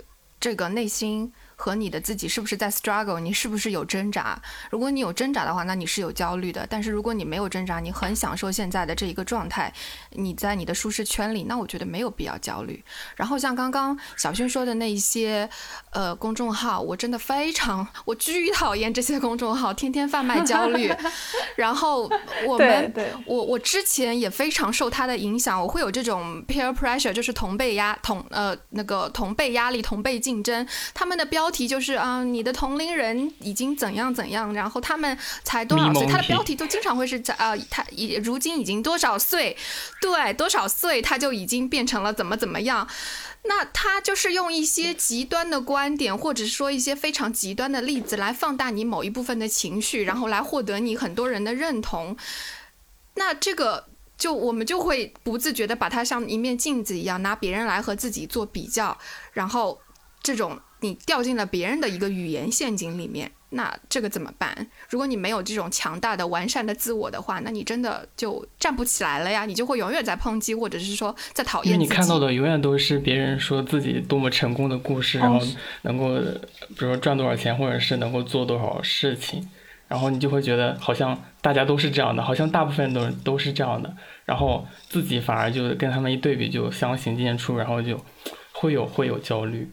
这个内心和你的自己是不是在 struggle，你是不是有挣扎。如果你有挣扎的话，那你是有焦虑的。但是如果你没有挣扎，你很享受现在的这一个状态，你在你的舒适圈里，那我觉得没有必要焦虑。然后像刚刚小薰说的那一些，呃，公众号，我真的非常，我巨讨厌这些公众号，天天贩卖焦虑。(laughs) 然后我们，我我之前也非常受他的影响，我会有这种 peer pressure，就是同辈压同呃那个同辈压力、同辈竞争。他们的标题就是啊，你的同龄人已经怎样怎样，然后他们才多少岁，他的标题都经常会是在啊，他已如今已经多少岁，对，多少岁他就已经变成了怎么怎么样。那他就是用一些极端的观点，或者是说一些非常极端的例子来放大你某一部分的情绪，然后来获得你很多人的认同。那这个就我们就会不自觉的把它像一面镜子一样，拿别人来和自己做比较，然后这种。你掉进了别人的一个语言陷阱里面，那这个怎么办？如果你没有这种强大的、完善的自我的话，那你真的就站不起来了呀！你就会永远在抨击，或者是说在讨厌。你看到的永远都是别人说自己多么成功的故事，然后能够，比如说赚多少钱，或者是能够做多少事情，然后你就会觉得好像大家都是这样的，好像大部分都都是这样的，然后自己反而就跟他们一对比，就相形见绌，然后就会有会有焦虑。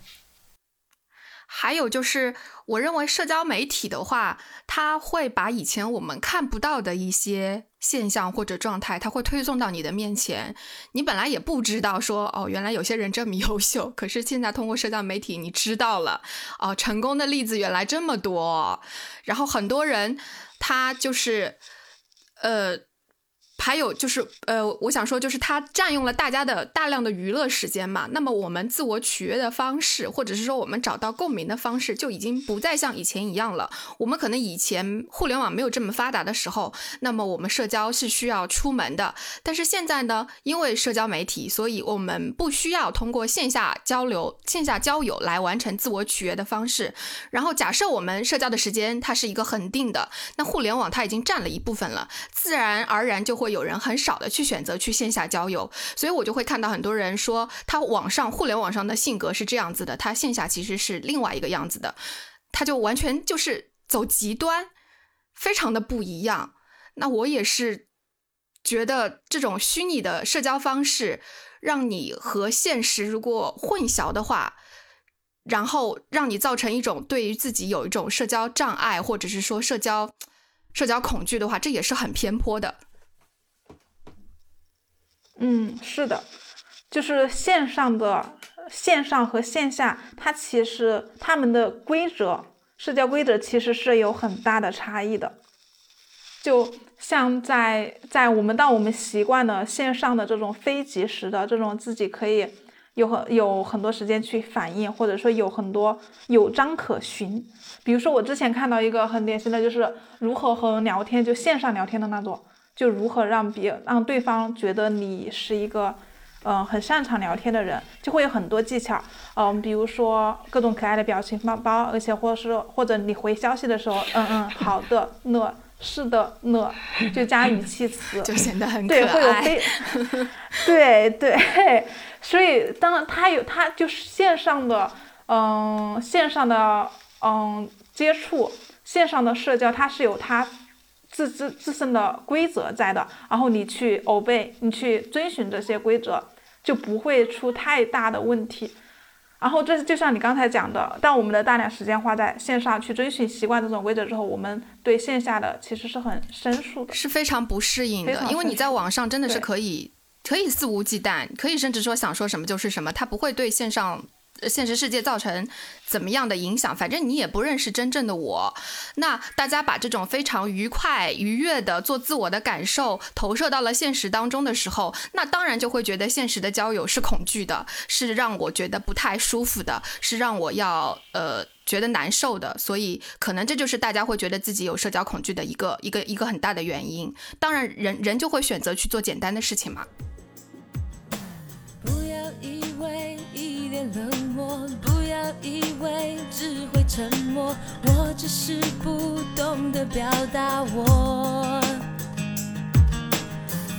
还有就是，我认为社交媒体的话，它会把以前我们看不到的一些现象或者状态，它会推送到你的面前。你本来也不知道说，哦，原来有些人这么优秀。可是现在通过社交媒体，你知道了，哦，成功的例子原来这么多。然后很多人，他就是，呃。还有就是，呃，我想说，就是它占用了大家的大量的娱乐时间嘛。那么我们自我取悦的方式，或者是说我们找到共鸣的方式，就已经不再像以前一样了。我们可能以前互联网没有这么发达的时候，那么我们社交是需要出门的。但是现在呢，因为社交媒体，所以我们不需要通过线下交流、线下交友来完成自我取悦的方式。然后假设我们社交的时间它是一个恒定的，那互联网它已经占了一部分了，自然而然就会。有人很少的去选择去线下交友，所以我就会看到很多人说，他网上互联网上的性格是这样子的，他线下其实是另外一个样子的，他就完全就是走极端，非常的不一样。那我也是觉得这种虚拟的社交方式，让你和现实如果混淆的话，然后让你造成一种对于自己有一种社交障碍，或者是说社交社交恐惧的话，这也是很偏颇的。嗯，是的，就是线上的线上和线下，它其实他们的规则，社交规则其实是有很大的差异的。就像在在我们当我们习惯了线上的这种非即时的这种自己可以有很有很多时间去反应，或者说有很多有章可循。比如说我之前看到一个很典型的就是如何和人聊天，就线上聊天的那种。就如何让别让对方觉得你是一个，嗯，很擅长聊天的人，就会有很多技巧，嗯，比如说各种可爱的表情包包，而且或者是或者你回消息的时候，嗯嗯，好的，呢是的，呢就加语气词，(laughs) 就显得很可爱。对，会有非，(laughs) 对对，所以当然他有他就是线上的，嗯，线上的嗯接触，线上的社交，它是有它。自自自身的规则在的，然后你去 obey，你去遵循这些规则，就不会出太大的问题。然后这就像你刚才讲的，当我们的大量时间花在线上去遵循习惯这种规则之后，我们对线下的其实是很生疏的，是非常不适应的。因为你在网上真的是可以可以肆无忌惮，可以甚至说想说什么就是什么，他不会对线上。现实世界造成怎么样的影响？反正你也不认识真正的我。那大家把这种非常愉快、愉悦的做自我的感受投射到了现实当中的时候，那当然就会觉得现实的交友是恐惧的，是让我觉得不太舒服的，是让我要呃觉得难受的。所以可能这就是大家会觉得自己有社交恐惧的一个一个一个很大的原因。当然，人人就会选择去做简单的事情嘛。不要以为冷漠不要以为只会沉默，我只是不懂得表达我。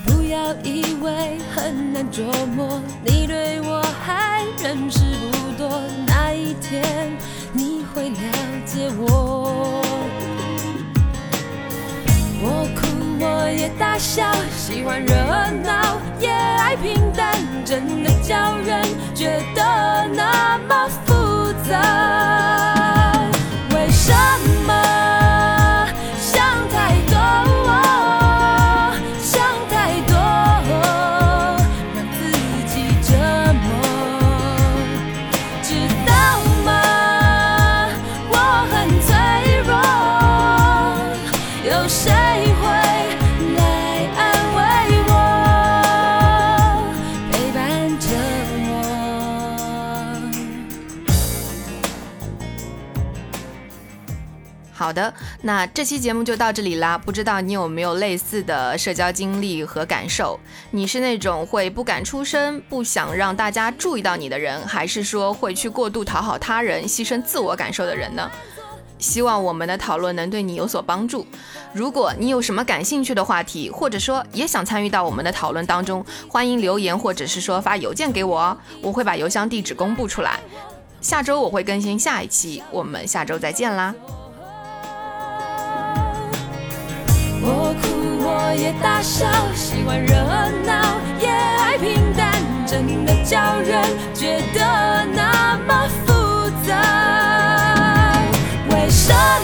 不要以为很难琢磨，你对我还认识不多，那一天你。会了解我。我哭我也大笑，喜欢热闹也爱平淡，真的叫人觉得那么复杂。好的，那这期节目就到这里啦。不知道你有没有类似的社交经历和感受？你是那种会不敢出声、不想让大家注意到你的人，还是说会去过度讨好他人、牺牲自我感受的人呢？希望我们的讨论能对你有所帮助。如果你有什么感兴趣的话题，或者说也想参与到我们的讨论当中，欢迎留言或者是说发邮件给我哦，我会把邮箱地址公布出来。下周我会更新下一期，我们下周再见啦。大笑，喜欢热闹也爱平淡，真的叫人觉得那么复杂。为什么